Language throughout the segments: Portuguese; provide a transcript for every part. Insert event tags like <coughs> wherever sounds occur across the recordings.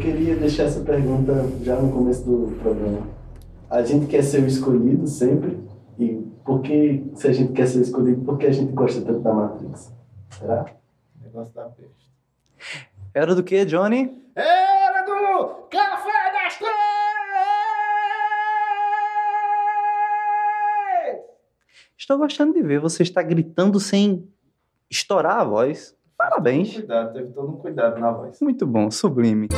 Eu queria deixar essa pergunta já no começo do programa. A gente quer ser o escolhido sempre? E por que, se a gente quer ser escolhido, por que a gente gosta tanto da Matrix? Será? Negócio da peste. Era do que, Johnny? Era do Café das Três! Estou gostando de ver você está gritando sem estourar a voz. Parabéns. Cuidado, teve todo um cuidado na voz. Muito bom, sublime.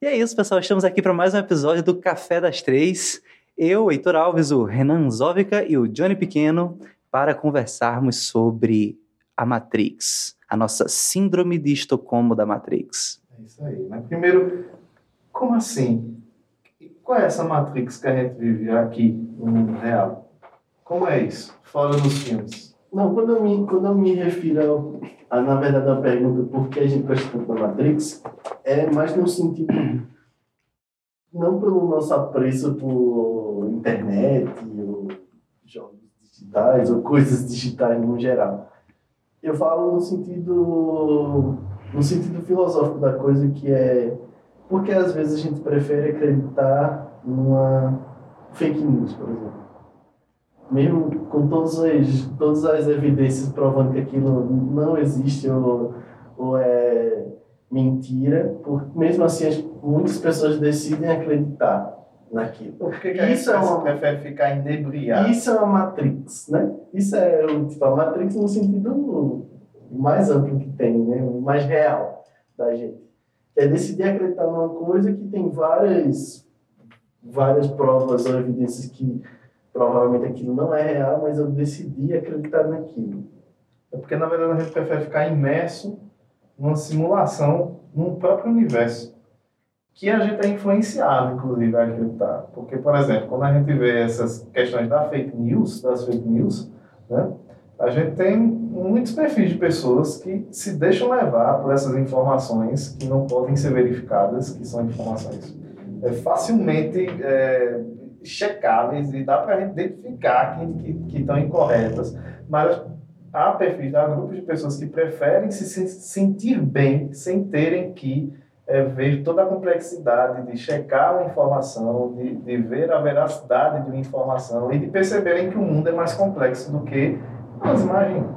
E é isso, pessoal. Estamos aqui para mais um episódio do Café das Três. Eu, Heitor Alves, o Renan Zovica e o Johnny Pequeno para conversarmos sobre a Matrix, a nossa síndrome de Estocolmo da Matrix. É isso aí. Mas primeiro, como assim? Qual é essa Matrix que a gente vive aqui no mundo real? Como é isso? Fora dos filmes. Não, quando eu me, quando eu me refiro a, na verdade, a pergunta por que a gente gosta tanto da Matrix, é mais no sentido, não pelo nosso apreço por internet, ou jogos digitais, ou coisas digitais no geral. Eu falo no sentido, no sentido filosófico da coisa, que é porque às vezes a gente prefere acreditar numa fake news, por exemplo. Mesmo com todas as, todas as evidências provando que aquilo não existe ou, ou é mentira, por, mesmo assim as, muitas pessoas decidem acreditar naquilo. Por que, Isso é uma- prefere ficar inebriado? Isso é uma Matrix, né? Isso é tipo, a Matrix no sentido mais amplo que tem, né? O mais real da gente. É decidir acreditar numa coisa que tem várias, várias provas ou evidências que provavelmente aquilo não é real, mas eu decidi acreditar naquilo. É porque, na verdade, a gente prefere ficar imerso numa simulação num próprio universo. Que a gente é influenciado, inclusive, a acreditar. Porque, por exemplo, quando a gente vê essas questões da fake news, das fake news, né, a gente tem muitos perfis de pessoas que se deixam levar por essas informações que não podem ser verificadas, que são informações é, facilmente é, checáveis e dá para a gente identificar que, que, que estão incorretas. Mas há perfis, há grupos de pessoas que preferem se, se sentir bem sem terem que é, ver toda a complexidade de checar uma informação, de, de ver a veracidade de uma informação e de perceberem que o mundo é mais complexo do que nós imaginamos.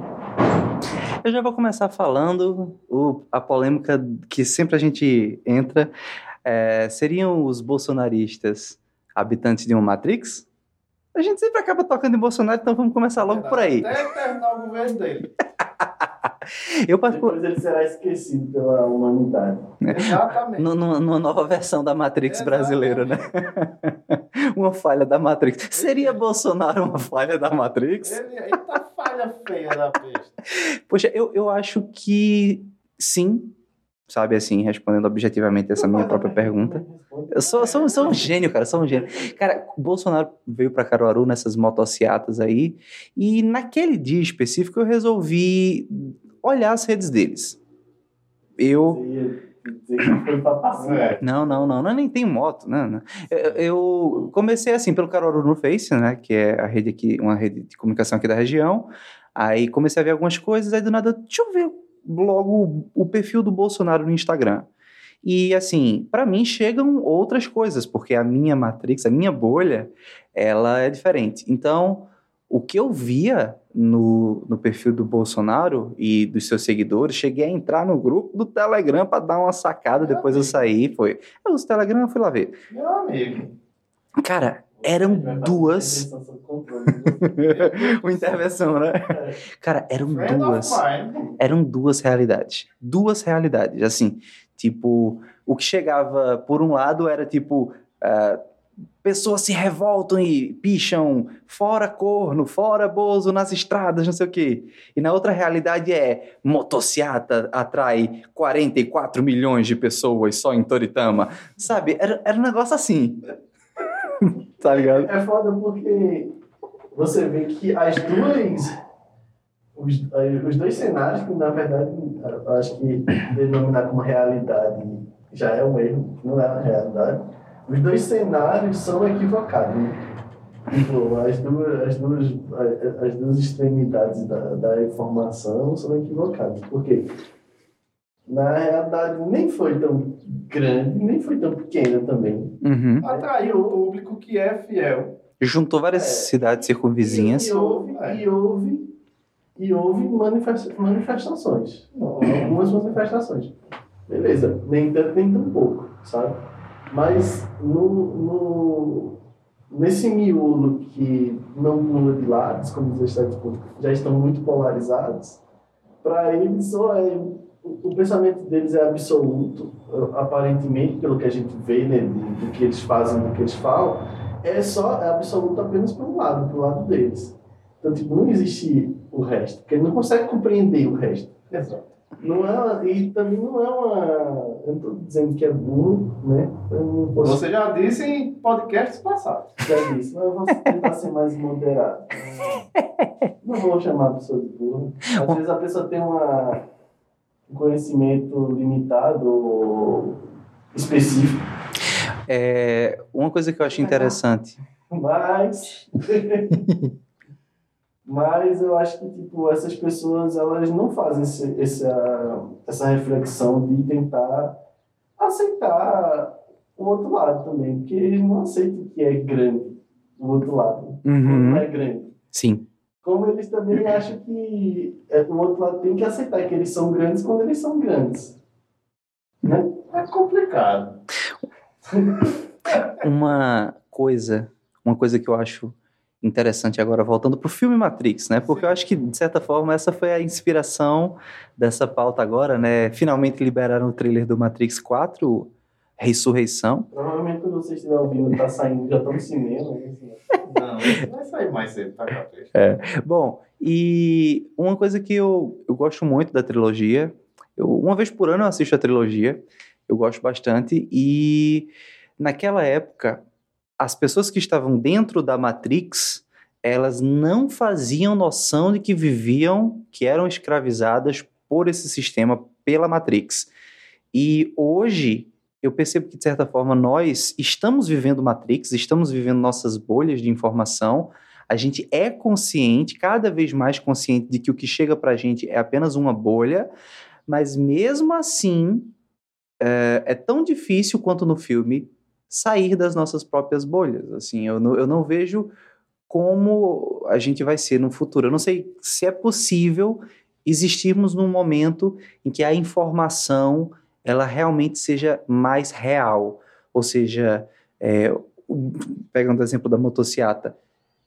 Eu já vou começar falando o, a polêmica que sempre a gente entra. É, seriam os bolsonaristas habitantes de uma Matrix? A gente sempre acaba tocando em Bolsonaro, então vamos começar logo por aí. Até terminar o governo dele. <laughs> Eu Depois ele será esquecido pela humanidade. Exatamente. nu- nu- numa nova versão da Matrix brasileira, né? <laughs> uma falha da Matrix. Seria Bolsonaro uma falha da Matrix? Ele, eita falha feia da peste. Poxa, eu, eu acho que sim, sabe assim, respondendo objetivamente essa minha própria pergunta. Eu sou, sou, sou um gênio, cara, sou um gênio. Cara, o Bolsonaro veio pra Caruaru nessas motocicletas aí, e naquele dia específico eu resolvi olhar as redes deles. Eu. É. Não, não, não, não nem tem moto, né? Eu, eu comecei assim pelo Caruaru no Face, né? Que é a rede aqui, uma rede de comunicação aqui da região. Aí comecei a ver algumas coisas, aí do nada, deixa eu ver logo o perfil do Bolsonaro no Instagram. E assim, para mim chegam outras coisas, porque a minha Matrix, a minha bolha, ela é diferente. Então, o que eu via no, no perfil do Bolsonaro e dos seus seguidores, cheguei a entrar no grupo do Telegram para dar uma sacada, depois eu saí, foi. Eu uso o Telegram, eu fui lá ver. Meu amigo. Cara, eram duas. né? <laughs> Uma intervenção, né? Cara, eram duas. eram duas realidades. Duas realidades. Assim, tipo, o que chegava por um lado era tipo. ah, pessoas se revoltam e picham fora corno, fora bozo nas estradas, não sei o quê. E na outra realidade é motociata atrai 44 milhões de pessoas só em Toritama. Sabe? Era, era um negócio assim. <laughs> tá ligado? É foda porque você vê que as duas os, os dois cenários, que na verdade acho que denominar como realidade já é um erro, não é uma realidade. Os dois cenários são equivocados. Né? Tipo, as duas, as duas, as duas extremidades da, da informação são equivocadas. Por quê? Na realidade, nem foi tão grande, nem foi tão pequena também. Uhum. Atraiu o público que é fiel. Juntou várias É. cidades circunvizinhas. E houve, e houve, e houve manifesta- manifestações. Algumas manifestações. Beleza, nem tanto, nem tão pouco, sabe? Mas no, no, nesse miolo que não pula de lados, como tipo, já estão muito polarizados, para eles ou é, o, o pensamento deles é absoluto, aparentemente, pelo que a gente vê, né, do que eles fazem, do que eles falam, é só é absoluto apenas para um lado, para o lado deles. Então, tipo, não existe o resto, porque ele não consegue compreender o resto. Exato. Não é, e também não é uma. Eu não estou dizendo que é burro, né? Posso Você já disse em podcasts passados. dizer isso, mas eu vou tentar ser mais moderado. <laughs> Não vou chamar a pessoa de burro. Às vezes a pessoa tem uma, um conhecimento limitado ou específico, É, uma coisa que eu acho interessante. mas. <laughs> Mas eu acho que tipo, essas pessoas elas não fazem esse, essa, essa reflexão de tentar aceitar o outro lado também, porque eles não aceitam que é grande o outro lado, Uhum. é grande. Sim. Como eles também acham que é, o outro lado tem que aceitar que eles são grandes quando eles são grandes. Né? É complicado. Uma coisa, uma coisa que eu acho interessante agora, voltando pro filme Matrix, né? Porque eu acho que, de certa forma, essa foi a inspiração dessa pauta agora, né? Finalmente liberaram o trailer do Matrix 4, Ressurreição. Provavelmente quando vocês estiverem ouvindo, tá saindo, já estão no cinema. né? assim. Não, vai sair mais cedo, tá, Capricho? Bom, e uma coisa que eu, eu gosto muito da trilogia, eu, uma vez por ano eu assisto a trilogia, eu gosto bastante, e naquela época, as pessoas que estavam dentro da Matrix, elas não faziam noção de que viviam, que eram escravizadas por esse sistema, pela Matrix. E hoje, eu percebo que, de certa forma, nós estamos vivendo Matrix, estamos vivendo nossas bolhas de informação, a gente é consciente, cada vez mais consciente de que o que chega pra gente é apenas uma bolha, mas mesmo assim é, é tão difícil quanto no filme sair das nossas próprias bolhas. Assim, eu não, eu não vejo como a gente vai ser no futuro. Eu não sei se é possível existirmos num momento em que a informação ela realmente seja mais real, ou seja, é, pegando o exemplo da motociata,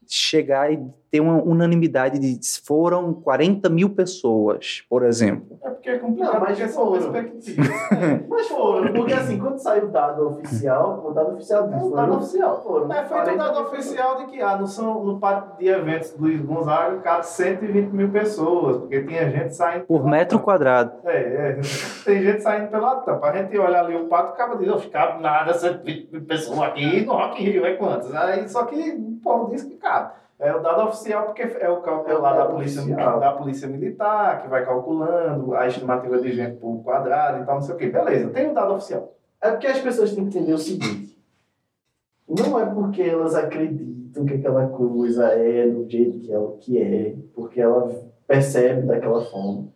chegar e ter uma unanimidade de foram 40 mil pessoas, por exemplo. É porque é complicado, Não, mas porque são foram. perspectivas. <laughs> Mas foram, porque assim, quando saiu o dado oficial, o dado oficial É diz, o foram- dado oficial. foram É feito o 40 dado oficial de que ah, no, São, no parque de eventos do Luiz Gonzaga cabe 120 mil pessoas, porque tinha gente saindo. Por metro tampa. quadrado. É, é. Tem gente saindo pela tampa. A gente olha ali o pato, acaba de dizer, cabe nada, 120 mil pessoas aqui no Rock in Rio, é quantas? Aí, só que o povo diz que cabe. É o dado oficial, porque é o cálculo É lá da polícia, oficial. da polícia militar, que vai calculando a estimativa de gente por quadrado e tal, não sei o quê. Beleza, tem o dado oficial. É porque as pessoas têm que entender o seguinte: não é porque elas acreditam que aquela coisa é do jeito que ela que é, porque ela percebe daquela forma,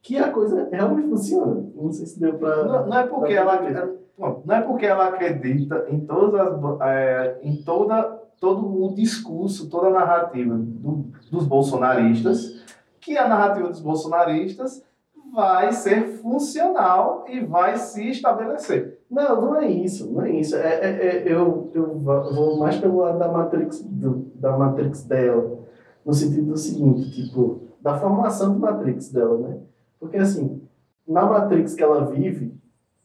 que a coisa realmente funciona. Não sei se deu pra. Não, não é porque ela entender. não, não é porque ela acredita em todas as é, em toda todo o discurso, toda a narrativa do- dos bolsonaristas, que a narrativa dos bolsonaristas vai ser funcional e vai se estabelecer. Não, não é isso, não é isso. É, é- é- eu, eu vou mais pelo lado da Matrix, do- da Matrix dela, no sentido do seguinte, tipo, da formação do Matrix dela, né? Porque assim, na Matrix que ela vive,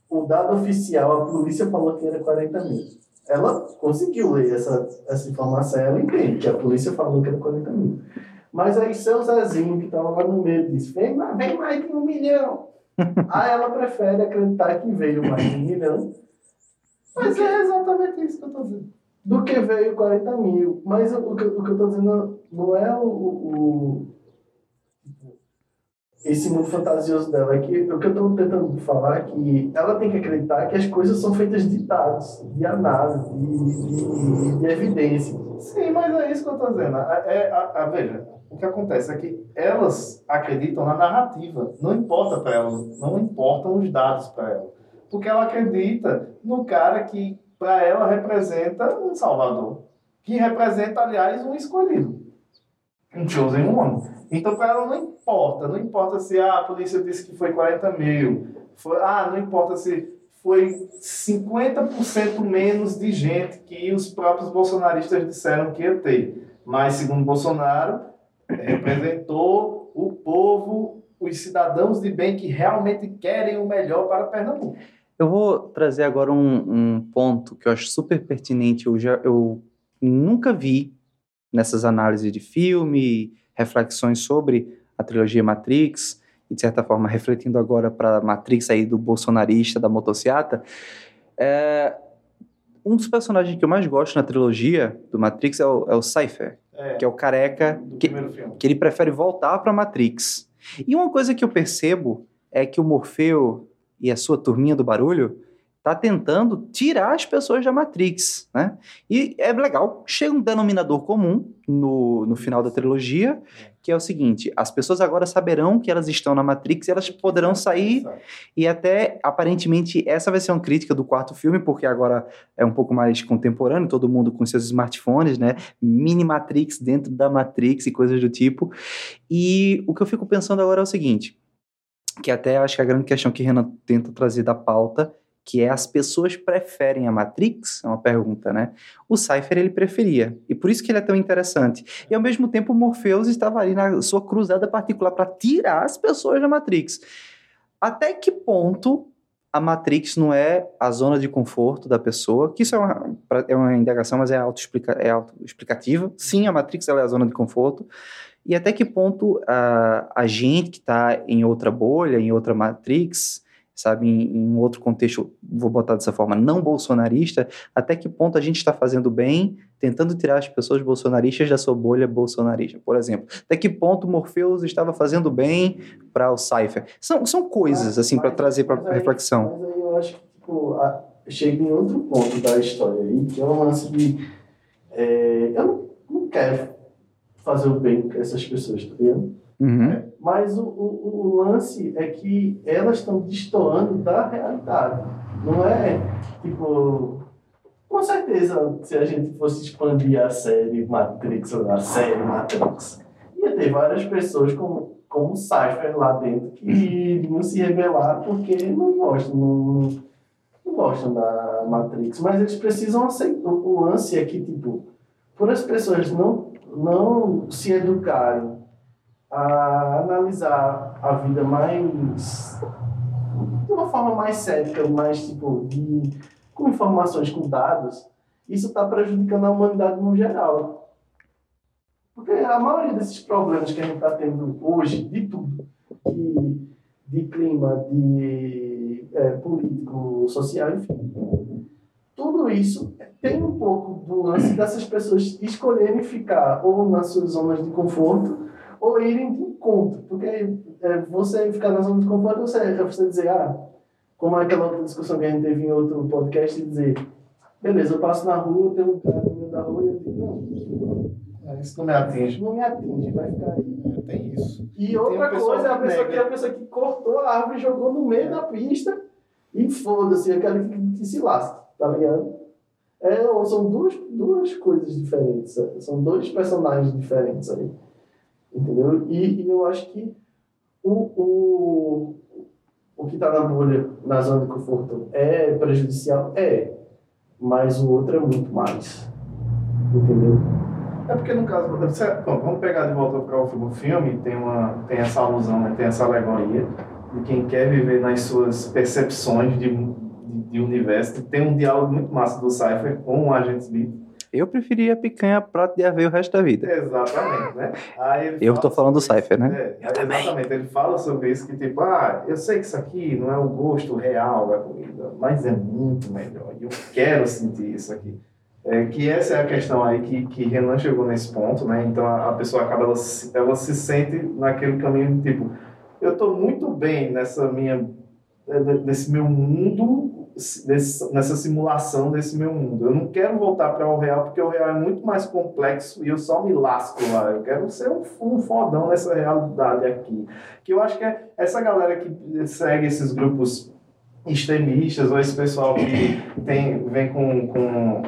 o dado oficial, a polícia falou que era 40 mil. Ela conseguiu ler essa, essa informação, ela entende que a polícia falou que era 40 mil. Mas aí seu Zezinho, que estava lá no meio, disse, vem, mais- vem mais de um milhão. <laughs> aí ela prefere acreditar que veio mais de um milhão Mas é exatamente isso que eu estou dizendo. do que veio 40 mil. Mas o, o que, o que eu estou dizendo não é o, o, tipo, esse mundo fantasioso dela. Que, o que eu estou tentando falar é que ela tem que acreditar que as coisas são feitas de dados, de análise, de, de, de evidência. Sim, mas é isso que eu estou dizendo. É, a, a, veja, o que acontece é que elas acreditam na narrativa. Não importa para elas, não importam os dados para ela. Porque ela acredita no cara que, para ela, representa um salvador. Que representa, aliás, um escolhido. Um chosen one. Então, para ela, não importa. Não importa se ah, a polícia disse que foi 40 mil. Foi, ah, não importa se foi 50% menos de gente que os próprios bolsonaristas disseram que ia ter. Mas, segundo Bolsonaro, representou o povo, os cidadãos de bem que realmente querem o melhor para Pernambuco. Eu vou trazer agora um, um ponto que eu acho super pertinente. Eu, já, eu nunca vi nessas análises de filme, reflexões sobre a trilogia Matrix, e de certa forma refletindo agora para a Matrix aí do bolsonarista, da motociata, é, um dos personagens que eu mais gosto na trilogia do Matrix é o, é o Cypher, é, que é o careca que, que ele prefere voltar para Matrix. E uma coisa que eu percebo é que o Morfeu e a sua turminha do barulho tá tentando tirar as pessoas da Matrix, né? E é legal, chega um denominador comum no, no final da trilogia, que é o seguinte, as pessoas agora saberão que elas estão na Matrix e elas poderão sair, e até, aparentemente, essa vai ser uma crítica do quarto filme, porque agora é um pouco mais contemporâneo, todo mundo com seus smartphones, né? Mini Matrix dentro da Matrix e coisas do tipo. E o que eu fico pensando agora é o seguinte, que até acho que a grande questão que Renan tenta trazer da pauta que é as pessoas preferem a Matrix? É uma pergunta, né? O Cypher ele preferia, e por isso que ele é tão interessante. E ao mesmo tempo Morpheus estava ali na sua cruzada particular para tirar as pessoas da Matrix. Até que ponto a Matrix não é a zona de conforto da pessoa, que isso é uma, é uma indagação, mas é autoexplicativa. É auto Sim, a Matrix é a zona de conforto. E até que ponto a gente que está em outra bolha, em outra Matrix, sabe, em, em, outro contexto, vou botar dessa forma, não bolsonarista, até que ponto a gente está fazendo bem, tentando tirar as pessoas bolsonaristas da sua bolha bolsonarista, por exemplo. Até que ponto Morpheus estava fazendo bem para o Cypher. São, são coisas, assim, para trazer para reflexão. Mas aí eu acho que, tipo, a, chega em outro ponto da história aí, que é um lance de... É, eu não, não quero fazer o bem com essas pessoas, tá vendo? Uhum. Mas o, o, o, lance é que elas estão destoando da realidade. Não é tipo. Com certeza, se a gente fosse expandir a série Matrix, a série Matrix, ia ter várias pessoas como, como Cypher lá dentro que iriam se revelar porque não gostam, não, não gostam da Matrix. Mas eles precisam aceitar. O lance é que, tipo, por as pessoas não, não se educarem a analisar a vida mais de uma forma mais cética, mais tipo de com informações, com dados, isso está prejudicando a humanidade no geral. Porque a maioria desses problemas que a gente está tendo hoje, de tudo, de, de clima, de é, político, social, enfim, tudo isso tem um pouco do lance dessas pessoas escolherem ficar ou nas suas zonas de conforto ou irem de encontro. Porque é, você ficar na zona de conforto, você, é você dizer, ah, como aquela outra discussão que a gente teve em outro podcast, e dizer, beleza, eu passo na rua, tem um cara no meio da rua e eu digo, não. É, isso não me atinge. Não me atinge, vai ficar aí. É, tem isso. E, outra coisa é a pessoa, que, a pessoa que cortou a árvore e jogou no meio da pista e foda-se, aquela que, que se lasca, tá ligado? É, são duas, duas coisas diferentes, são dois personagens diferentes aí. Entendeu? E, e eu acho que o, o, o que está na bolha, na zona de conforto, é prejudicial? É. Mas o outro é muito mais. Entendeu? É porque no caso, bom, vamos pegar de volta para o filme, tem, uma, tem essa alusão, né, tem essa alegoria de quem quer viver nas suas percepções de, de, de universo. Tem um diálogo muito massa do Cypher com o Agente Smith, eu preferia picanha prato de aveia o resto da vida. Exatamente, né? eu tô falando do Cypher, né? É, eu também. Exatamente, ele fala sobre isso, que tipo, ah, eu sei que isso aqui não é o gosto real da comida, mas é muito melhor, e eu quero sentir isso aqui. É, que essa é a questão aí que, que Renan chegou nesse ponto, né? Então a, a pessoa acaba, ela, se- ela se sente naquele caminho de tipo, eu estou muito bem nessa minha, nesse meu mundo, nessa simulação desse meu mundo. Eu não quero voltar para o real porque o real é muito mais complexo e eu só me lasco lá. Eu quero ser um, um fodão nessa realidade aqui. Que eu acho que é essa galera que segue esses grupos extremistas ou esse pessoal que tem, vem com, com,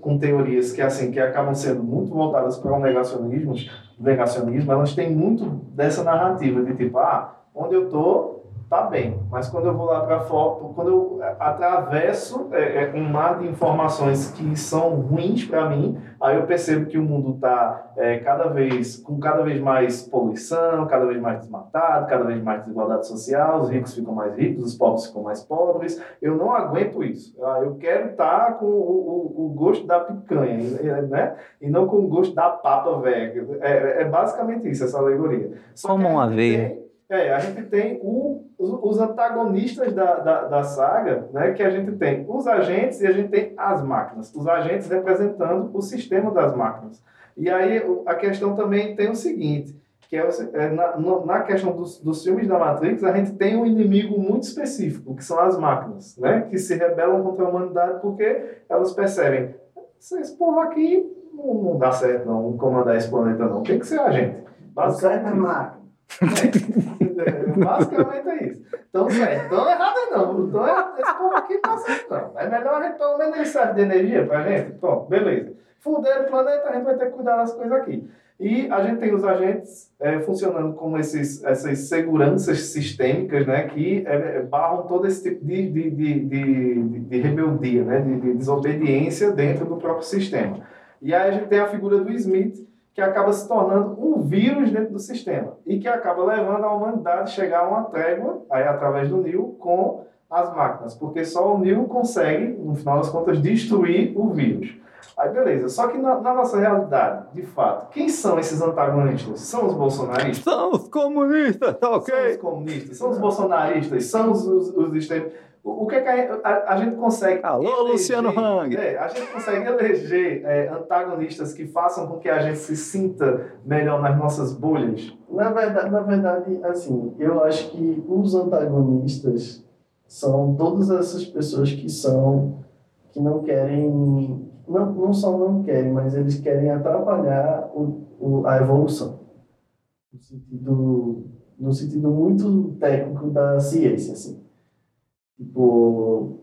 com teorias que assim que acabam sendo muito voltadas para o negacionismo, negacionismo, elas têm muito dessa narrativa de tipo, ah, onde eu tô tá bem, mas quando eu vou lá para fora, quando eu atravesso é, é, um mar de informações que são ruins para mim, aí eu percebo que o mundo está é, cada vez com cada vez mais poluição, cada vez mais desmatado, cada vez mais desigualdade social, os ricos ficam mais ricos, os pobres ficam mais pobres. Eu não aguento isso. Ah, Eu quero estar com o, o, o gosto da picanha, né? E não com o gosto da papa velha. É, é basicamente isso, essa alegoria. Só Como uma tem- é, a gente tem o, os, antagonistas da, da, da saga, né, que a gente tem os agentes e a gente tem as máquinas. Os agentes representando o sistema das máquinas. E aí o- a questão também tem o seguinte, que é, o é na, na questão dos, dos filmes da Matrix, a gente tem um inimigo muito específico, que são as máquinas, né, que se rebelam contra a humanidade porque elas percebem, esse povo aqui não, não dá certo não, comandar esse planeta não, tem que ser a gente. Basicamente, Basicamente isso. máquina. É, basicamente é isso. Então, certo, tão errado não. Então, é- esse povo aqui tá certo. É melhor a gente, pelo menos, ele serve de energia pra gente. Beleza. Fuderam o planeta, a gente vai ter que cuidar das coisas aqui. E a gente tem os agentes é, funcionando como esses, essas seguranças sistêmicas, né, que é, é, barram todo esse tipo de, de, de, de- de rebeldia, né, de, de desobediência dentro do próprio sistema. E aí a gente tem a figura do Smith, que acaba se tornando um vírus dentro do sistema e que acaba levando a humanidade a chegar a uma trégua, aí através do Neo, com as máquinas, porque só o Neo consegue, no final das contas, destruir o vírus. Aí beleza, só que na, na nossa realidade, de fato, quem são esses antagonistas? São os bolsonaristas? São os comunistas, tá São os comunistas? São os bolsonaristas? São os, os, os extremos? O, o que é que a, a- a gente consegue Alô, eleger- Luciano Hang. É, a gente consegue eleger é, antagonistas que façam com que a gente se sinta melhor nas nossas bolhas? Na verdade, na verdade, assim, eu acho que os antagonistas são todas essas pessoas que são que não querem, não, não só não querem, mas eles querem atrapalhar o, o, a evolução. No sentido, no sentido muito técnico da ciência, assim. Tipo,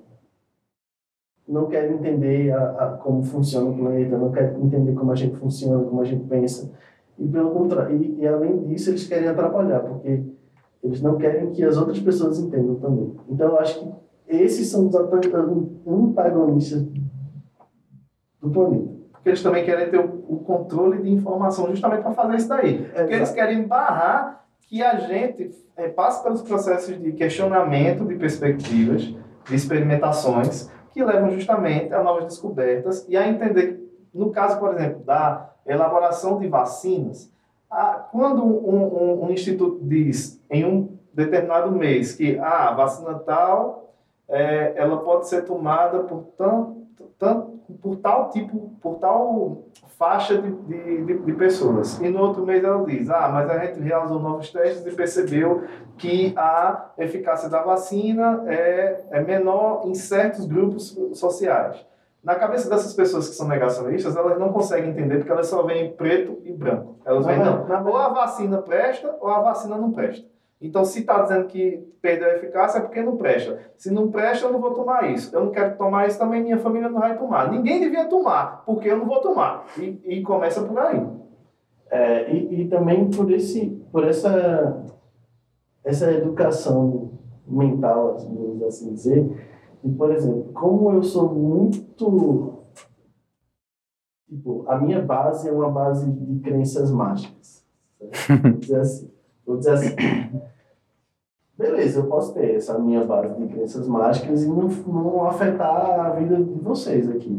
não querem entender a, a, como funciona o planeta, não querem entender como a gente funciona, como a gente pensa. E pelo contrário, e, e além disso, eles querem atrapalhar, porque eles não querem que as outras pessoas entendam também. Então, eu acho que esses são os anta- antagonistas do planeta. Porque eles também querem ter o, o controle de informação justamente para fazer isso daí. Porque eles querem barrar que a gente eh, passe pelos processos de questionamento de perspectivas, de experimentações, que levam justamente a novas descobertas e a entender, no caso, por exemplo, da elaboração de vacinas, a- quando um, um- um instituto diz em um determinado mês que ah, a vacina tal eh, ela pode ser tomada por tanto, tanto por tal tipo, por tal faixa de, de, de, pessoas. E no outro mês ela diz, ah, mas a gente realizou novos testes e percebeu que a eficácia da vacina é, é menor em certos grupos sociais. Na cabeça dessas pessoas que são negacionistas, elas não conseguem entender porque elas só veem preto e branco. Elas veem, não, ou a vacina presta ou a vacina não presta. Então, se está dizendo que perdeu a eficácia, é porque não presta. Se não presta, eu não vou tomar isso. Eu não quero tomar isso, também minha família não vai tomar. Ninguém devia tomar, porque eu não vou tomar. E, e começa por aí. É, e, e também por, esse, por essa, essa educação mental, assim, vamos assim dizer. E, por exemplo, como eu sou muito. Tipo, a minha base é uma base de crenças mágicas. certo? <laughs> Vou dizer assim. Vou dizer assim. <coughs> Beleza, eu posso ter essa minha base de crenças mágicas e não, não afetar a vida de vocês aqui.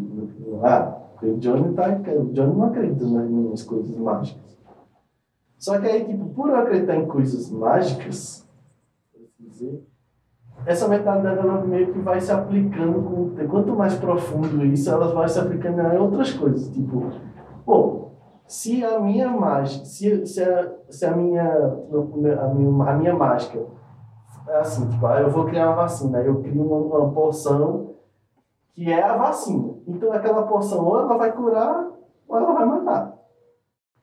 Ah, o Johnny, tá, o Johnny não acredita nas minhas coisas mágicas. Só que aí, tipo, por eu acreditar em coisas mágicas, assim dizer, essa mentalidade ela meio que vai se aplicando com. Quanto mais profundo isso, ela vai se aplicando em outras coisas. Tipo, pô, se a minha mágica, se, se, a, se a, minha, a, minha, a minha mágica é assim, tipo, ah, eu vou criar uma vacina, eu crio uma, uma poção que é a vacina. Então aquela poção ou ela vai curar ou ela vai matar.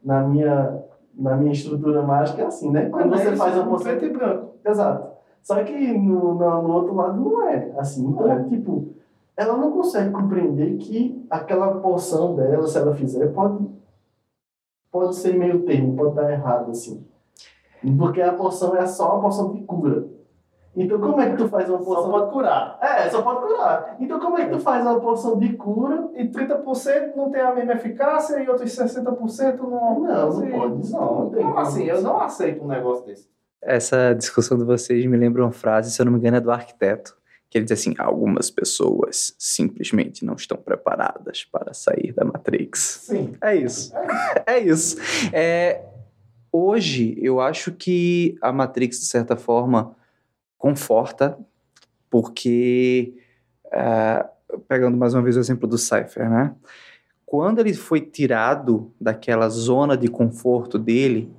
Na minha, na minha estrutura mágica é assim, né? Quando você faz uma poção. Preto e branco. Exato. Só que no, no, no, outro lado não é assim. Então, é. tipo, ela não consegue compreender que aquela porção dela, se ela fizer, pode, pode ser meio termo, pode dar errado, assim. Porque a porção é só uma porção de cura. Então, como é que tu faz uma porção... Só pode curar. É, só pode curar. Então, como é que tu faz uma porção de cura... E 30% não tem a mesma eficácia e outros 60% não... Não, não pode. Não, não, não, não assim, eu não aceito um negócio desse essa discussão de vocês me lembra uma frase, se eu não me engano, é do arquiteto, que ele diz assim: algumas pessoas simplesmente não estão preparadas para sair da Matrix. Sim. É isso. É isso. É, hoje, eu acho que a Matrix, de certa forma, conforta, porque. É, pegando mais uma vez o exemplo do Cypher, né? Quando ele foi tirado daquela zona de conforto dele,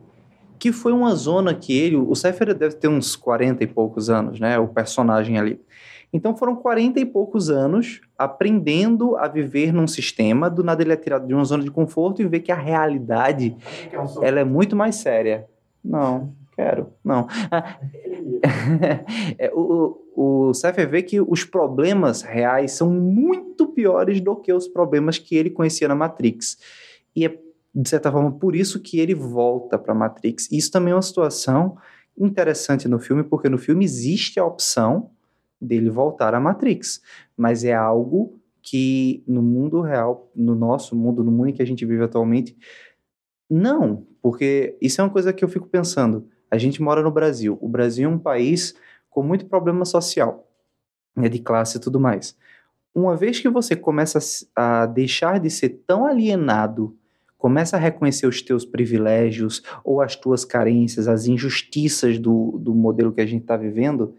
que foi uma zona que ele, o Cypher deve ter uns 40 e poucos anos, né, o personagem ali. Então foram 40 e poucos anos aprendendo a viver num sistema, do nada ele é tirado de uma zona de conforto e vê que a realidade, ela é muito mais séria. Não, quero, não. é, o, o Cypher vê que os problemas reais são muito piores do que os problemas que ele conhecia na Matrix. E é de certa forma, por isso que ele volta para Matrix. Isso também é uma situação interessante no filme, porque no filme existe a opção dele voltar à Matrix, mas é algo que no mundo real, no nosso mundo, no mundo em que a gente vive atualmente, não, porque isso é uma coisa que eu fico pensando. A gente mora no Brasil. O Brasil é um país com muito problema social, né, de classe e tudo mais. Uma vez que você começa a deixar de ser tão alienado Começa a reconhecer os teus privilégios ou as tuas carências, as injustiças do, do modelo que a gente está vivendo.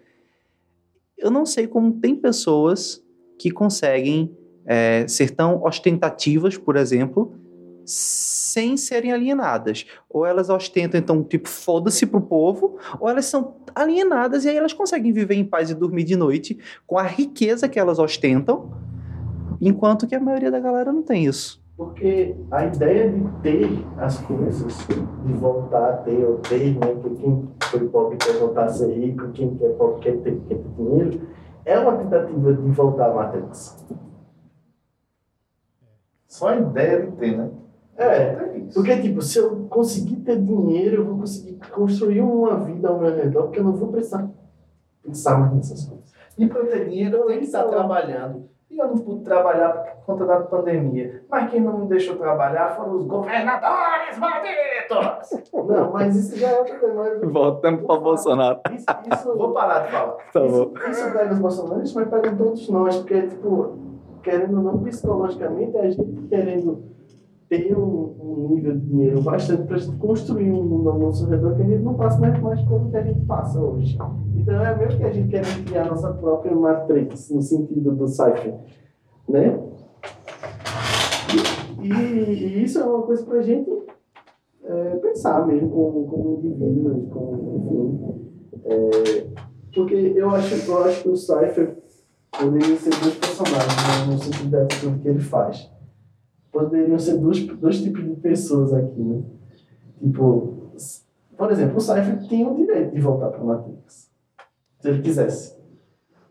Eu não sei como tem pessoas que conseguem é, ser tão ostentativas, por exemplo, sem serem alienadas. Ou elas ostentam, então, tipo, foda-se pro povo, ou elas são alienadas e aí elas conseguem viver em paz e dormir de noite com a riqueza que elas ostentam, enquanto que a maioria da galera não tem isso. Porque a ideia de ter as coisas, de voltar a ter ou ter, né, que quem foi pobre quer voltar a ser rico, quem quer pobre quer ter, quer ter dinheiro, é uma tentativa de voltar à Matrix. Só a ideia de ter, né? É, porque tipo, se eu conseguir ter dinheiro, eu vou conseguir construir uma vida ao meu redor, porque eu não vou precisar pensar mais nessas coisas. E para ter dinheiro, eu tenho que estar trabalhando e eu não pude trabalhar por conta da pandemia. Mas quem não me deixou trabalhar foram os governadores malditos! <laughs> Não, mas isso já é outra coisa. Voltamos para Bolsonaro. Isso, isso, Vou parar de falar. Tá isso, isso pega os bolsonaristas, mas pega todos nós, porque, tipo, querendo ou não, psicologicamente, a gente querendo ter um, um nível de dinheiro bastante para construir um mundo ao nosso redor que a gente não passa mais, mais como que a gente passa hoje. Então é mesmo que a gente quer criar nossa própria Matrix, no sentido do Cypher, né? E, e, isso é uma coisa para a gente é, pensar mesmo como, como indivíduos, como, enfim. É, porque eu acho, eu acho que o Cypher poderia ser dois personagens né, no sentido da atitude que ele faz poderiam ser dois, dois tipos de pessoas aqui, né? Tipo, por exemplo, o Cypher tinha o direito de voltar para Matrix, se ele quisesse.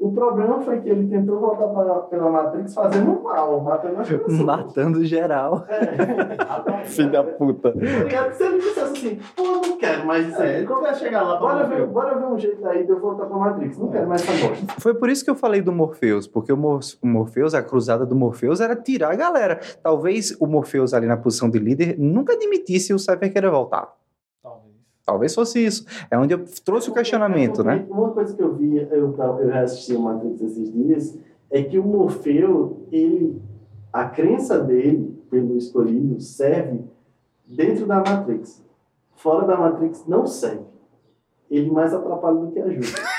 O problema foi que ele tentou voltar pra, pela Matrix fazendo mal, matando as pessoas. Matando geral. É. Filho da puta. Se ele dissesse assim, pô, não quero mais isso aí. É, é chegar lá bora ver, bora ver um jeito aí de eu voltar pra Matrix. Não quero mais essa bosta. Foi por isso que eu falei do Morpheus, porque o, Mor o Morpheus, a cruzada do Morpheus era tirar a galera. Talvez o Morpheus ali na posição de líder nunca admitisse o Cypher querer voltar. Talvez fosse isso. É onde eu trouxe o questionamento, né? Uma coisa que eu vi, eu, eu assisti o Matrix esses dias, é que o Morfeu, ele, a crença dele pelo escolhido serve dentro da Matrix. Fora da Matrix não serve. Ele mais atrapalha do que ajuda.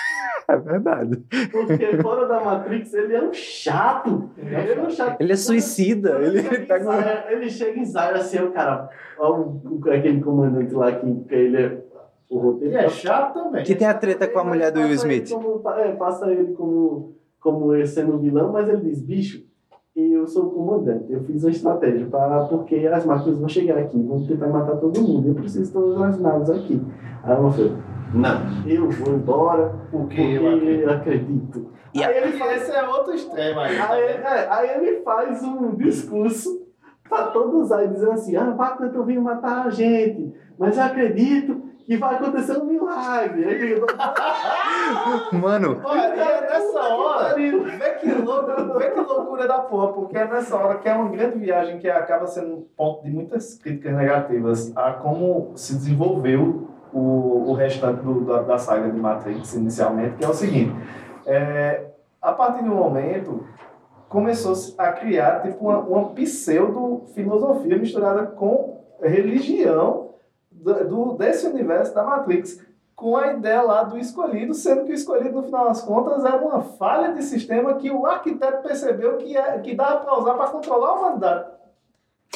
<laughs> É verdade. Porque fora da Matrix ele é um chato. Ele é um chato. Ele é suicida. Ele chega em pega um- ele chega em Zion assim, o cara. Ó, aquele comandante lá que, que ele é. O roteiro. E é chato também. Que tem a treta com a mulher do Will ele Smith. como- é, passa ele como, como ele sendo vilão, mas ele diz, bicho, eu sou o comandante, eu fiz uma estratégia, pra, porque as máquinas vão chegar aqui, vão tentar matar todo mundo, eu preciso de todas as naves aqui. Aí ela falou, não, eu vou embora Porque porque eu acredito. acredito. E aí ele faz, esse é outro extremo aí. aí, é, aí ele faz um discurso pra todos aí, dizendo assim, ah, máquinas estão vindo matar a gente, mas eu acredito que vai acontecer um milagre. Aí <laughs> Mano, Olha, é nessa hora, vê que, louco, vê que loucura da porra, porque é nessa hora que é uma grande viagem que acaba sendo um ponto de muitas críticas negativas a como se desenvolveu o, o restante do- da, da saga de Matrix inicialmente, que é o seguinte, é, a partir de um momento começou a criar tipo uma, uma pseudo-filosofia misturada com religião do, do- desse universo da Matrix com a ideia lá do escolhido, sendo que o escolhido, no final das contas, era uma falha de sistema que o arquiteto percebeu que, é, que dava para usar para controlar a humanidade.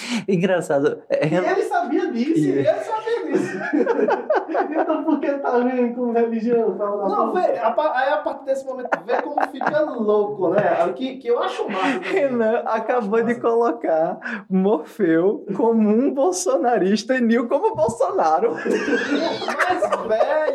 <laughs> engraçado. É, E ele sabia disso. E ele sabia disso. <laughs> então por que tá vendo com religião? Não, vê, a, a partir desse momento, vê como fica louco, né? Que, que eu acho massa. Renan acabou de colocar Morfeu como um bolsonarista e Nil como Bolsonaro. <laughs> mais velho,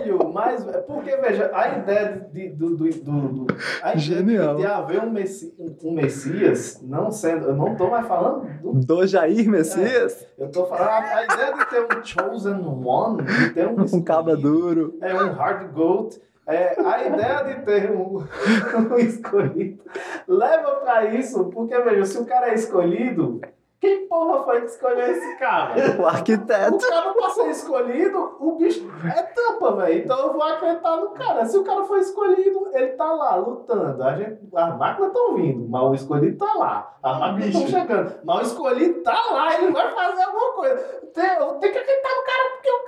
mais velho. Porque, veja, a ideia de, do, do, do, do- a Genial. de, haver um, messi, um, um Messias, não sendo. Eu não tô mais falando do Do Jair Messias, Eu tô falando, a, a ideia de ter um chosen one, de ter um, <laughs> um caba duro. é um hard goat, é, a ideia de ter um, <laughs> um escolhido leva pra isso, porque veja, se o cara é escolhido, quem porra foi que escolheu esse cara? O <laughs> O arquiteto. cara pra ser escolhido, o bicho é tampa, velho. Então eu vou acreditar no cara. Se o cara for escolhido, ele tá lá lutando. A gente, as máquinas estão vindo, mas o escolhido tá lá. As máquinas estão chegando, mas o escolhido tá lá. Ele vai fazer alguma coisa. Tem, tenho que acreditar no cara porque o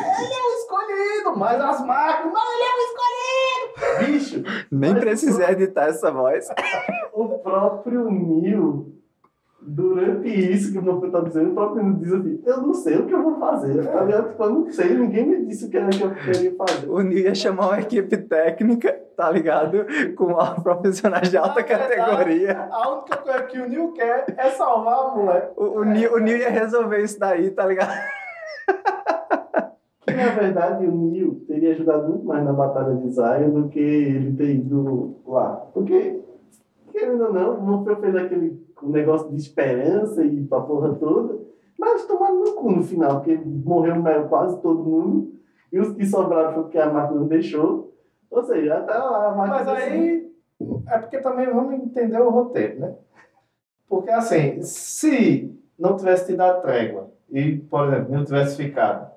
ele é o escolhido. Mas as máquinas, mas ele é o escolhido. Bicho, Nem precisei editar essa voz. <laughs> o próprio Neil, durante isso que o meu tá dizendo, o próprio Neil diz assim, eu não sei o que eu vou fazer. Tá ligado? Tipo, eu não sei, ninguém me disse o que era que eu queria fazer. O Nil ia chamar uma equipe técnica, tá ligado? Com <laughs> profissionais de alta verdade, categoria. A única coisa que o Neil quer é salvar a mulher. O, o, Nil, o Nil ia resolver isso daí, tá ligado? Que na verdade o Neil teria ajudado muito mais na Batalha de Zion do que ele ter ido lá. Porque, querendo ou não, o Morfeu fez aquele negócio de esperança e pra porra toda, mas tomaram no cu no final, porque morreu quase todo mundo, e os que sobraram foi porque a máquina não deixou. Ou seja, até lá a máquina. Mas aí é porque também vamos entender o roteiro, né? Porque assim, se não tivesse tido a trégua e, por exemplo, não tivesse ficado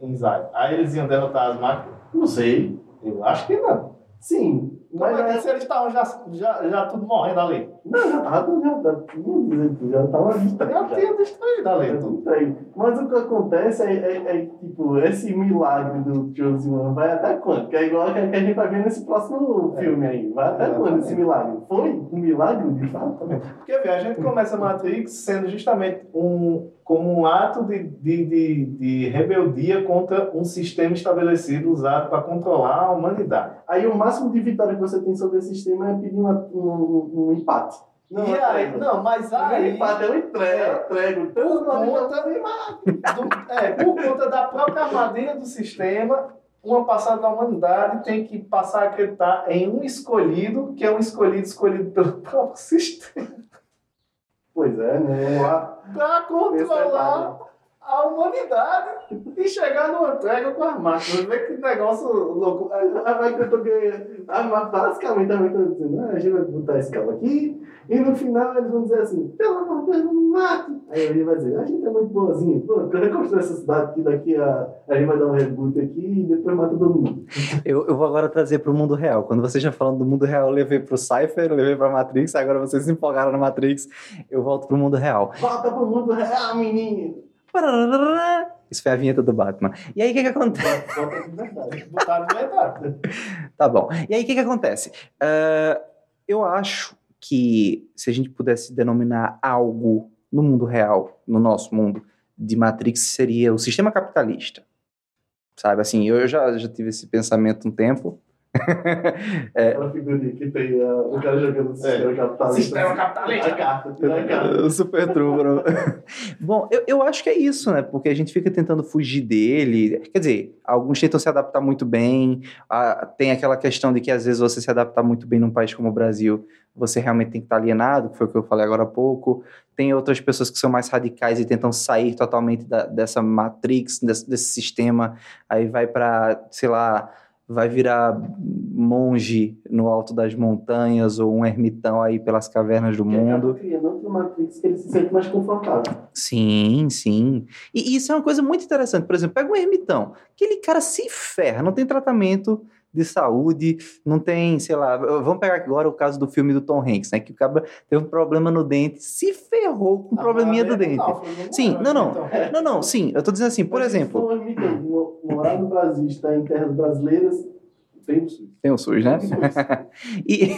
em Zion, aí eles iam derrotar as máquinas? Não sei. Eu acho que não. Sim, Como mas. é que se eles estavam já, já, já tudo morrendo ali? Não, já tava, já, já, já tava distraído. Já tinha destruído ali. Não tem. Mas o que acontece é, é, é, tipo, esse milagre do Chosen One vai até quando? Que é igual a que a gente vai ver nesse próximo filme aí. Vai até quando Exatamente. esse milagre? Foi um milagre de fato? Porque a gente começa Matrix sendo justamente um, como um ato de, de, de, de rebeldia contra um sistema estabelecido usado para controlar a humanidade. Aí o máximo de vitória que você tem sobre esse sistema é pedir uma- um, um empate. Não, e é aí, não, mas é aí, empate, é um entrega, é um trego. por conta, do- é, por conta da própria armadilha do sistema, uma passada da humanidade tem que passar a acreditar em um escolhido, que é um escolhido escolhido pelo próprio <laughs> sistema, Pois é, né? Para controlar detalhe. a humanidade e chegar numa trégua com as máquinas. Vê que negócio louco. A máquina tô ganhando. A ma- basicamente a máquina tá dizendo, ah, a gente vai botar esse cabo aqui, e no final eles vão dizer assim, pelo amor de Deus, não me mate. Aí gente vai dizer, a gente é muito boazinha, pronto, eu reconstruir essa cidade que daqui a. A gente vai dar um reboot aqui e depois mata todo mundo. Eu, eu vou agora trazer pro mundo real. Quando vocês já falando do mundo real, eu levei pro Cypher, eu levei pra Matrix, agora vocês se empolgaram na Matrix, eu volto pro mundo real. Volta pro mundo real, menino! Isso foi a vinheta do Batman. E aí o que, que acontece? Botaram. <laughs> Tá bom. E aí o que, que acontece? Ah, eu acho que se a gente pudesse denominar algo no mundo real, no nosso mundo, de Matrix, seria o sistema capitalista. Sabe, assim, eu já, já tive esse pensamento um tempo. É. Aquela figurinha que tem ah, o cara jogando o sistema capitalista. Sistema capitalista. A carta, tira a carta. O Super Trooper. <laughs> Bom, eu, eu acho que é isso, né? Porque a gente fica tentando fugir dele. Quer dizer, alguns tentam se adaptar muito bem. Ah, tem aquela questão de que às vezes você se adaptar muito bem num país como o Brasil, você realmente tem que estar alienado, que foi o que eu falei agora há pouco. Tem outras pessoas que são mais radicais e tentam sair totalmente da- dessa matrix, desse, desse sistema. Aí vai para, sei lá, vai virar monge no alto das montanhas ou um ermitão aí pelas cavernas do mundo. criando Matrix que ele se sente mais confortável. Sim, sim. E isso é uma coisa muito interessante. Por exemplo, pega um ermitão. Aquele cara se ferra, não tem tratamento de saúde, não tem, sei lá. Vamos pegar agora o caso do filme do Tom Hanks, né? Que o cara teve um problema no dente, se ferrou com um probleminha do dente. Sim, não, não. Não, não, sim. Eu tô dizendo assim, por exemplo. morar no Brasil, estar em terras brasileiras, tem o SUS. Tem o SUS, né? <laughs> E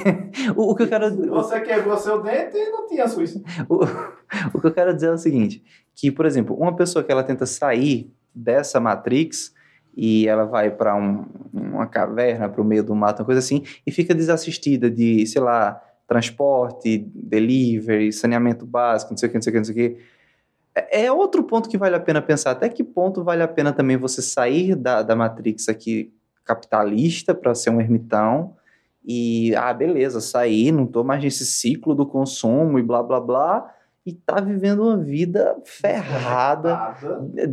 o, o que eu quero. Você quebrou seu dente e não tinha Suíça. <laughs> O, o que eu quero dizer é o seguinte, que, por exemplo, uma pessoa que ela tenta sair dessa Matrix e ela vai para uma caverna, para o meio do mato, uma coisa assim, e fica desassistida de, sei lá, transporte, delivery, saneamento básico, não sei o que, não sei o que, não sei o que. É é outro ponto que vale a pena pensar. Até que ponto vale a pena também você sair da, da Matrix aqui capitalista para ser um ermitão e, ah, beleza, saí, não tô mais nesse ciclo do consumo e blá blá blá, e tá vivendo uma vida ferrada,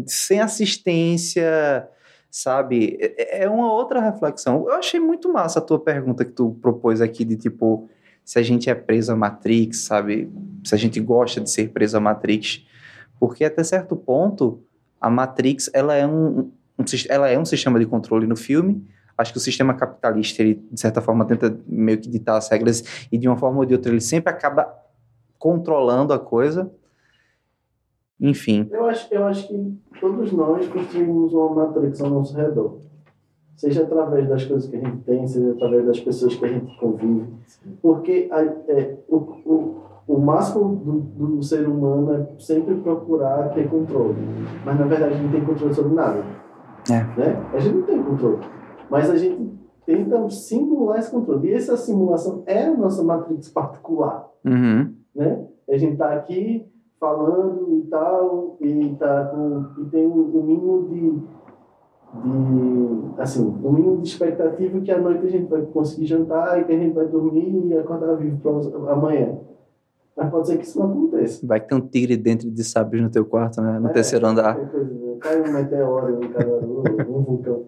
sem assistência, sabe? É é uma outra reflexão. Eu achei muito massa a tua pergunta que tu propôs aqui de tipo, se a gente é preso à Matrix, sabe? Se a gente gosta de ser preso à Matrix. Porque até certo ponto, a Matrix, ela é um, um ela é um sistema de controle no filme. Acho que o sistema capitalista, ele, de certa forma, tenta meio que ditar as regras e, de uma forma ou de outra, ele sempre acaba controlando a coisa. Enfim. Eu acho, eu acho que todos nós construímos uma Matrix ao nosso redor. Seja através das coisas que a gente tem, seja através das pessoas que a gente convive. Porque a- é, o, o, o máximo do, do ser humano é sempre procurar ter controle. Mas, na verdade, a gente não tem controle sobre nada. É. Né? A gente não tem controle. Mas a gente tenta simular esse controle. E essa simulação é a nossa Matrix particular Uhum. né? A gente tá aqui falando e tal, e, tá com, e tem um, um mínimo de, de, assim, um mínimo de expectativa que à noite a gente vai conseguir jantar e que a gente vai dormir e acordar vivo para amanhã. Mas pode ser que isso não aconteça. Vai que tem um tigre dentro de sábios no teu quarto, né? No É, terceiro andar. qualquer coisa, né? Cai um meteoro no Caruaru, um vulcão.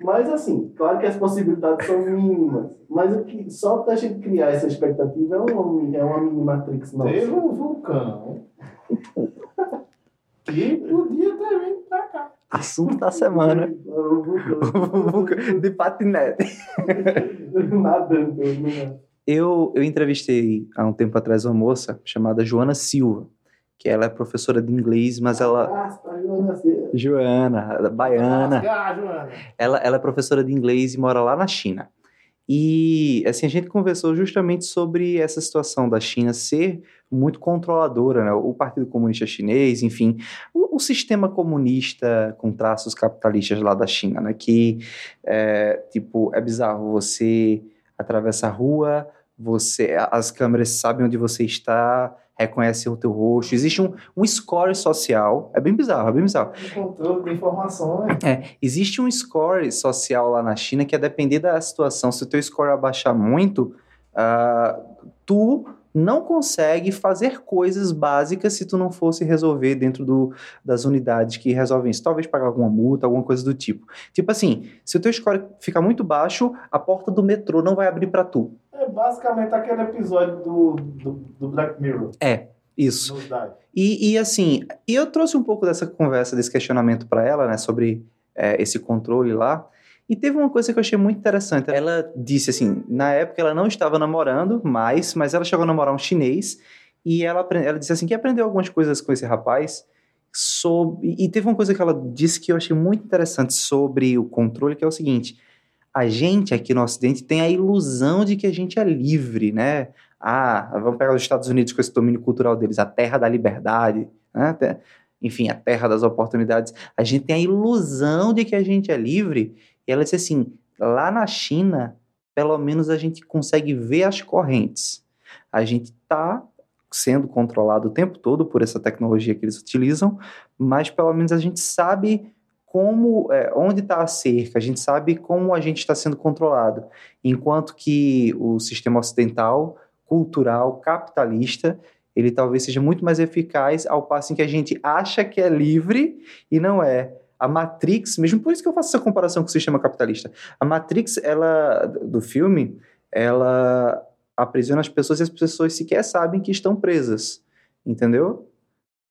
Mas assim, claro que as possibilidades são mínimas. Mas o que, só para a gente criar essa expectativa é uma, é uma mini Matrix nossa. Teve um vulcão. que podia ter vindo pra cá. Assunto da semana. <laughs> O vulcão. de patinete. <laughs> Nadando. né? Eu, eu entrevistei há um tempo atrás uma moça chamada Joana Silva, que ela é professora de inglês, mas ela. Abraço pra Joana Silva. Joana, baiana. Ah, Joana. Ela, ela é professora de inglês e mora lá na China. E assim a gente conversou justamente sobre essa situação da China ser muito controladora, né? O Partido Comunista Chinês, enfim, o, o sistema comunista com traços capitalistas lá da China, né? Que é, tipo é bizarro. Você atravessa a rua, você as câmeras sabem onde você está, reconhecem o teu rosto. Existe um, um score social. É bem bizarro, é bem bizarro. Controle de informações. Existe um score social lá na China que, a depender da situação, se o teu score abaixar muito, ah, tu não consegue fazer coisas básicas se tu não fosse resolver dentro do, das unidades que resolvem isso. Talvez pagar alguma multa, alguma coisa do tipo. Tipo assim, se o teu score ficar muito baixo, a porta do metrô não vai abrir para tu. É basicamente aquele episódio do, do, do Black Mirror. Isso. Nos dá. E, e, assim, e eu trouxe um pouco dessa conversa, desse questionamento para ela, né, sobre é, esse controle lá. E teve uma coisa que eu achei muito interessante. Ela disse assim, na época ela não estava namorando mais, mas ela chegou a namorar um chinês e ela, ela disse assim que aprendeu algumas coisas com esse rapaz sobre. E teve uma coisa que ela disse que eu achei muito interessante sobre o controle, que é o seguinte: a gente aqui no Ocidente tem a ilusão de que a gente é livre, né? Ah, vamos pegar os Estados Unidos com esse domínio cultural deles, a terra da liberdade, né? enfim, a terra das oportunidades. A gente tem a ilusão de que a gente é livre. E ela disse assim: lá na China, pelo menos a gente consegue ver as correntes. A gente está sendo controlado o tempo todo por essa tecnologia que eles utilizam, mas pelo menos a gente sabe como, é, onde está a cerca, a gente sabe como a gente está sendo controlado. Enquanto que o sistema ocidental, cultural, capitalista, ele talvez seja muito mais eficaz ao passo em que a gente acha que é livre e não é. A Matrix, mesmo por isso que eu faço essa comparação com o sistema capitalista. A Matrix, ela do filme, ela aprisiona as pessoas e as pessoas sequer sabem que estão presas, entendeu?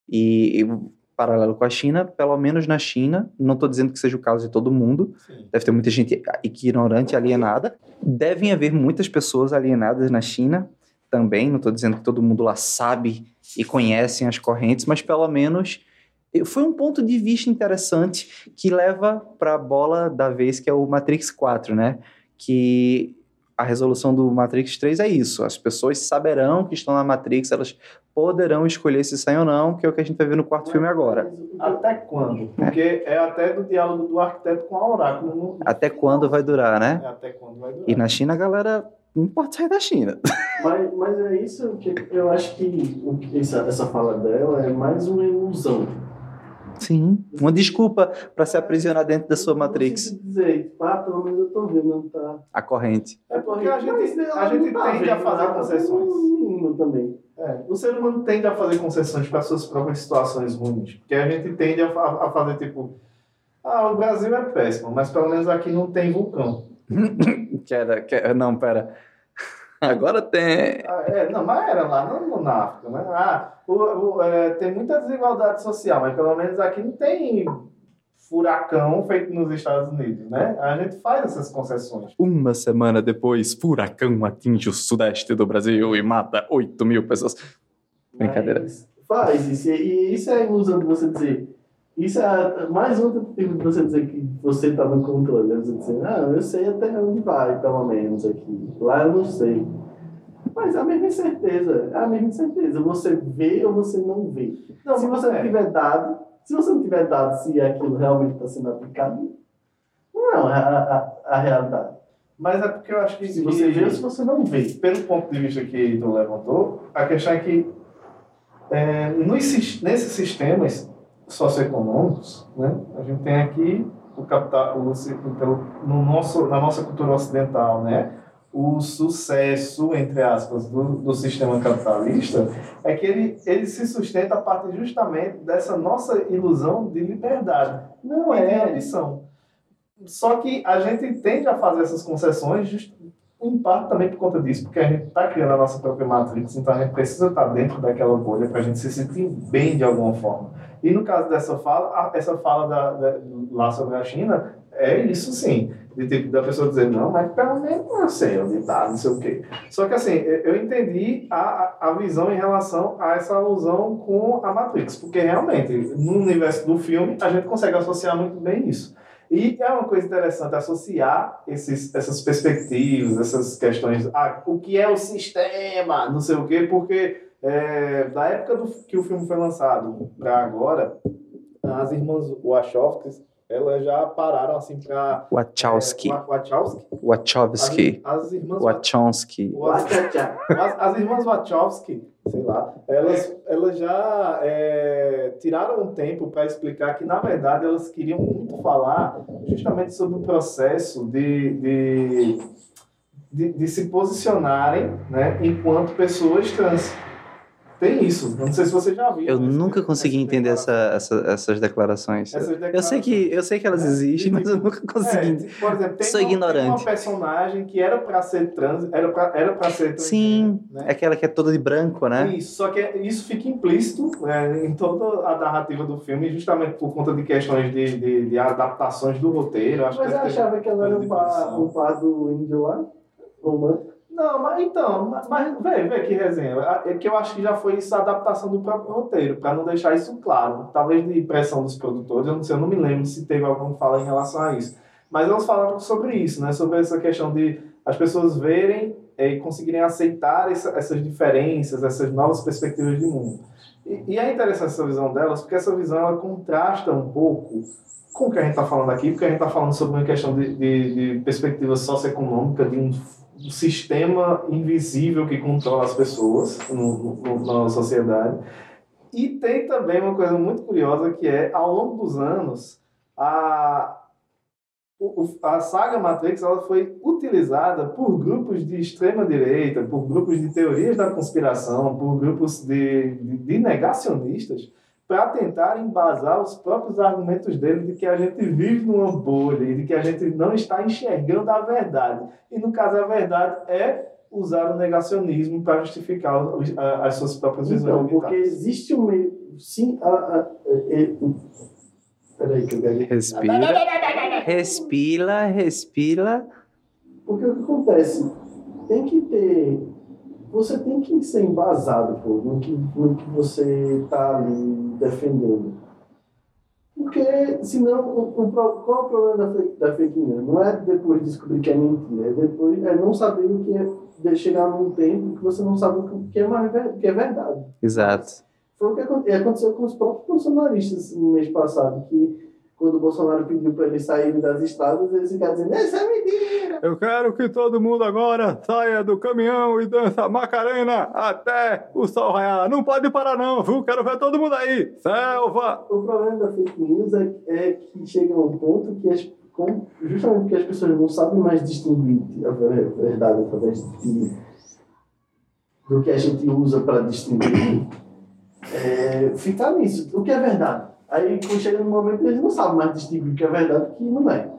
E, e paralelo com a China, pelo menos na China, não estou dizendo que seja o caso de todo mundo, Sim. deve ter muita gente ignorante e alienada, devem haver muitas pessoas alienadas na China também, não estou dizendo que todo mundo lá sabe e conhece as correntes, mas pelo menos foi um ponto de vista interessante que leva para a bola da vez, que é o Matrix 4, né? Que a resolução do Matrix 3 é isso. As pessoas saberão que estão na Matrix, elas poderão escolher se saem ou não, que é o que a gente vai ver no quarto filme agora. Até quando? Porque é, é até do diálogo do arquiteto com a oráculo. No... Até quando vai durar, né? É até quando vai durar. E na China a galera não pode sair da China. Mas, mas é isso que eu acho que essa, essa fala dela é mais uma ilusão Sim, uma desculpa para se aprisionar dentro da sua Matrix. Não dizer, pelo menos eu tô vendo, não tá. A corrente. É porque a gente, a gente tá tende a fazer concessões. mínimo também. É, o ser humano tende a fazer concessões para suas próprias situações ruins. Porque a gente tende a, a fazer tipo, ah, o Brasil é péssimo, mas pelo menos aqui não tem vulcão. <laughs> que era, que, não, pera. Agora tem. Ah, é, não, mas era lá no, na África, né? Ah, o, o, é, tem muita desigualdade social, mas pelo menos aqui não tem furacão feito nos Estados Unidos, né? A gente faz essas concessões. Uma semana depois, furacão atinge o sudeste do Brasil e mata 8 mil pessoas. Brincadeira. Mas faz isso, e isso é a ilusão de você dizer. Isso é mais um tentativa de você dizer que você está no controle. Né? Você dizer, ah, eu sei até onde vai, pelo menos aqui. Lá eu não sei. Mas é a mesma certeza, é a mesma certeza. Você vê ou você não vê. Não, se você é. não tiver dado, se você não tiver dado se aquilo realmente está sendo aplicado, não é a, a, a, realidade. Mas é porque eu acho que. Se você vê ou se você não vê. Pelo ponto de vista que tu levantou, a questão é que é, nos, nesses sistemas socioeconômicos, né? A gente tem aqui o capital, o, no nosso, na nossa cultura ocidental, né? O sucesso, entre aspas, do, do sistema capitalista é que ele, ele se sustenta a partir justamente dessa nossa ilusão de liberdade. Não é ambição. Só que a gente tende a fazer essas concessões just, em parte também por conta disso, porque a gente está criando a nossa própria matrix, então a gente precisa estar tá dentro daquela bolha para a gente se sentir bem de alguma forma. E no caso dessa fala, essa fala da, da, lá sobre a China, é isso sim. De tipo, da pessoa dizer, não, mas pelo menos eu sei onde está, não sei o quê. Só que assim, eu entendi a, a visão em relação a essa alusão com a Matrix, porque realmente, no universo do filme, a gente consegue associar muito bem isso. E é uma coisa interessante associar esses, essas perspectivas, essas questões, ah, o que é o sistema, não sei o quê, porque é, da época do, que o filme foi lançado para agora, as irmãs Wachowski, elas já pararam assim para Wachowski. É, Wachowski. Wachowski. As, as irmãs Wachowski. As, as, irmãs Wachowski, sei lá, elas, elas já é, tiraram um tempo para explicar que na verdade elas queriam muito falar justamente sobre o processo de, de, de, de se posicionarem, né, enquanto pessoas trans. Tem isso. Não sei se você já viu. Eu nunca consegui entender essa, essa, essas, declarações. essas, declarações. Eu sei que, eu sei que elas existem, mas eu nunca consegui. É, por exemplo, tem Sou uma, ignorante. Tem uma personagem que era para ser trans, era para era pra ser trans. Sim, né? é aquela que é toda de branco, né? Isso, só que isso fica implícito né, em toda a narrativa do filme, justamente por conta de questões de, de, de adaptações do roteiro. Acho mas eu achava que ela era o par, o par do índio lá? Romano. Não, mas então, mas, vê, vê que resenha. É que eu acho que já foi isso a adaptação do próprio roteiro, para não deixar isso claro. Talvez de pressão dos produtores, eu não sei, eu não me lembro se teve alguma fala em relação a isso. Mas elas falaram sobre isso, né? Sobre essa questão de as pessoas verem e conseguirem aceitar essa, essas diferenças, essas novas perspectivas de mundo. E, e, é interessante essa visão delas, porque essa visão ela contrasta um pouco com o que a gente está falando aqui, porque a gente está falando sobre uma questão de, de, de perspectiva socioeconômica, de um um sistema invisível que controla as pessoas no, no, na sociedade. E tem também uma coisa muito curiosa que é, ao longo dos anos, a, a saga Matrix ela foi utilizada por grupos de extrema direita, por grupos de teorias da conspiração, por grupos de, de, de negacionistas, para tentar embasar os próprios argumentos dele de que a gente vive numa bolha e de que a gente não está enxergando a verdade. E no caso, a verdade é usar o negacionismo para justificar as suas próprias visões. Então, porque existe um meio. Sim, a, a, a, Peraí, que eu ganhei. Respira. respira, respira. Porque o que acontece? Tem que ter você tem que ser embasado pô, no, que, no que você está ali defendendo. Porque, senão, o, o, qual é o problema da fake, da fake news? Não é depois descobrir que é mentira, é depois é não saber o que é, de chegar num tempo que você não sabe o que é, mais, que é verdade. Exato. Foi o que aconteceu com os próprios bolsonaristas no mês passado, que quando o Bolsonaro pediu para eles saírem das estradas, eles ficaram dizendo: Isso é mentira! Eu quero que todo mundo agora saia do caminhão e dança Macarena até o sol raiar. Não pode parar, não, viu? Quero ver todo mundo aí. Selva! O problema da fake news é, é que chega a um ponto que as, justamente porque as pessoas não sabem mais distinguir a verdade através de, do que a gente usa para distinguir, é, ficar nisso. O que é verdade? Aí, quando chega no momento, eles não sabem mais distinguir o que é verdade e o que não é.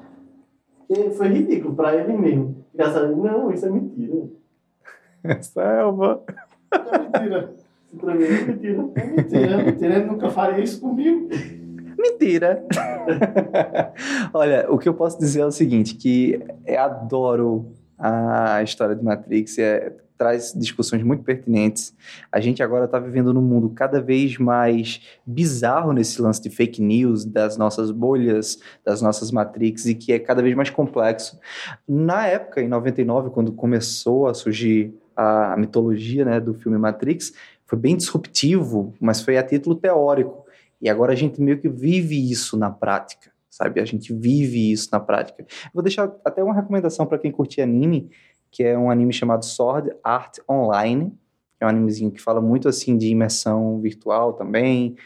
Porque foi ridículo para ele mesmo. Ficar não, isso é mentira. É selva. É mentira. Isso pra mim é mentira. É mentira, é mentira. Ele nunca faria isso comigo. Mentira! <laughs> Olha, o que eu posso dizer é o seguinte, que eu adoro a história de Matrix, é traz discussões muito pertinentes. A gente agora está vivendo num mundo cada vez mais bizarro nesse lance de fake news, das nossas bolhas, das nossas Matrix, e que é cada vez mais complexo. Na época, em 99, quando começou a surgir a mitologia né, do filme Matrix, foi bem disruptivo, mas foi a título teórico. E agora a gente meio que vive isso na prática, sabe? A gente vive isso na prática. vou deixar até uma recomendação para quem curte anime, que é um anime chamado Sword Art Online. É um animezinho que fala muito assim de imersão virtual também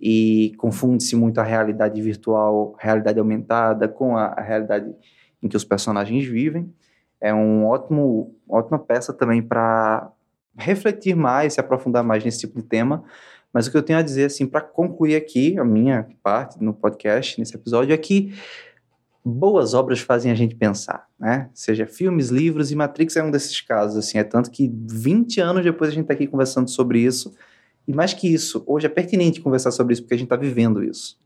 e confunde-se muito a realidade virtual, realidade aumentada com a, a, realidade em que os personagens vivem. É um ótimo, ótima peça também para refletir mais, se aprofundar mais nesse tipo de tema. Mas o que eu tenho a dizer assim para concluir aqui a minha parte no podcast nesse episódio é que boas obras fazem a gente pensar, né? Seja filmes, livros, e Matrix é um desses casos, assim, é tanto que 20 anos depois a gente está aqui conversando sobre isso, e mais que isso, hoje é pertinente conversar sobre isso porque a gente está vivendo isso.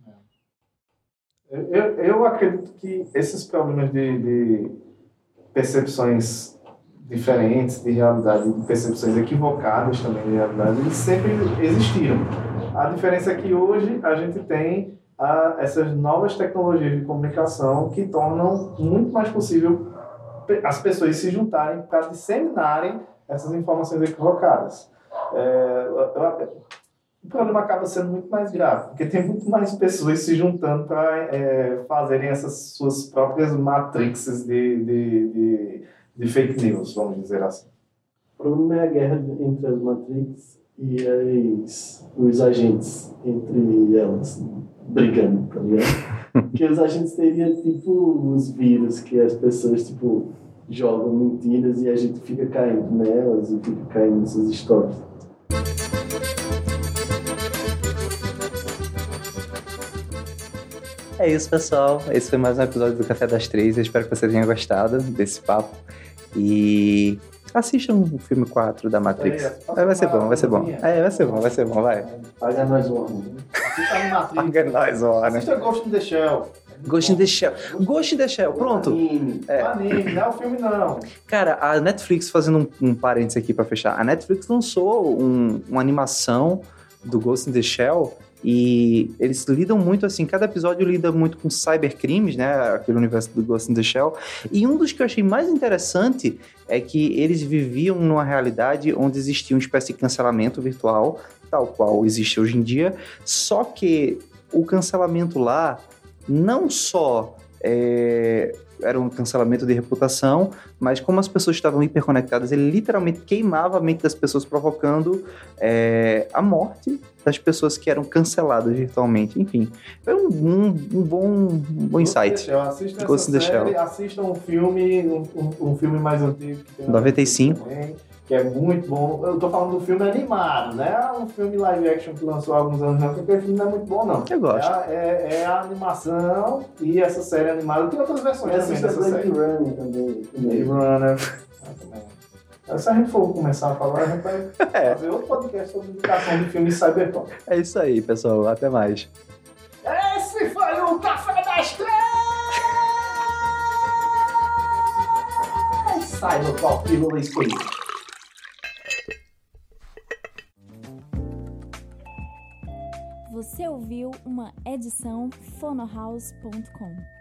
Eu, eu acredito que esses problemas de, de percepções diferentes de realidade, de percepções equivocadas também de realidade, eles sempre existiram. A diferença é que hoje a gente tem a essas novas tecnologias de comunicação que tornam muito mais possível as pessoas se juntarem para disseminarem essas informações equivocadas. É, o problema acaba sendo muito mais grave, porque tem muito mais pessoas se juntando para é, fazerem essas suas próprias matrixes de, de, de, de, fake news, vamos dizer assim. O problema é a guerra entre as matrix e as, os agentes entre elas brigando, tá ligado? Porque os agentes teriam, tipo, os vírus que as pessoas, tipo, jogam mentiras e a gente fica caindo nelas e fica caindo nessas histórias. É isso, pessoal. Esse foi mais um episódio do Café das Três. Eu espero que você tenha gostado desse papo. E Assistam o filme 4 da Matrix. É, vai ser bom, vai ser bom. É, vai ser bom, vai ser bom, vai. Paga nós um Assista a Matrix. Paga nós um Assista Ghost in the Shell. Ghost in the Shell. Ghost in the Shell, pronto. Anime. É. Anime, não é o filme, não. Cara, a Netflix, fazendo um, um parênteses aqui pra fechar, a Netflix lançou um- uma animação do Ghost in the Shell e eles lidam muito assim, cada episódio lida muito com cybercrimes, né, aquele universo do Ghost in the Shell, e um dos que eu achei mais interessante é que eles viviam numa realidade onde existia uma espécie de cancelamento virtual, tal qual existe hoje em dia, só que o cancelamento lá não só é, era um cancelamento de reputação, mas como as pessoas estavam hiperconectadas, ele literalmente queimava a mente das pessoas, provocando é, a morte das pessoas que eram canceladas virtualmente. Enfim, foi um, um- um bom, um bom insight. Ghost essa série, Shell. assistam um filme, um, um- filme mais antigo que tem na 95. também, que é muito bom. Eu tô falando do filme animado, né? Um filme live action que lançou há alguns anos, não, porque aquele filme não é muito bom, não. Eu gosto. É, a- é- é a animação e essa série animada. Tem outras versões E também assista dessa Blade série. Runner também. Blade Runner. Também. Se a gente for começar a falar, a gente vai <laughs> É. fazer outro podcast sobre indicação de filmes cyberpunk. É isso aí, pessoal. Até mais. Esse foi o Café das Três! Top Pílula Escolhida. Ouviu uma edição fonohouse.com.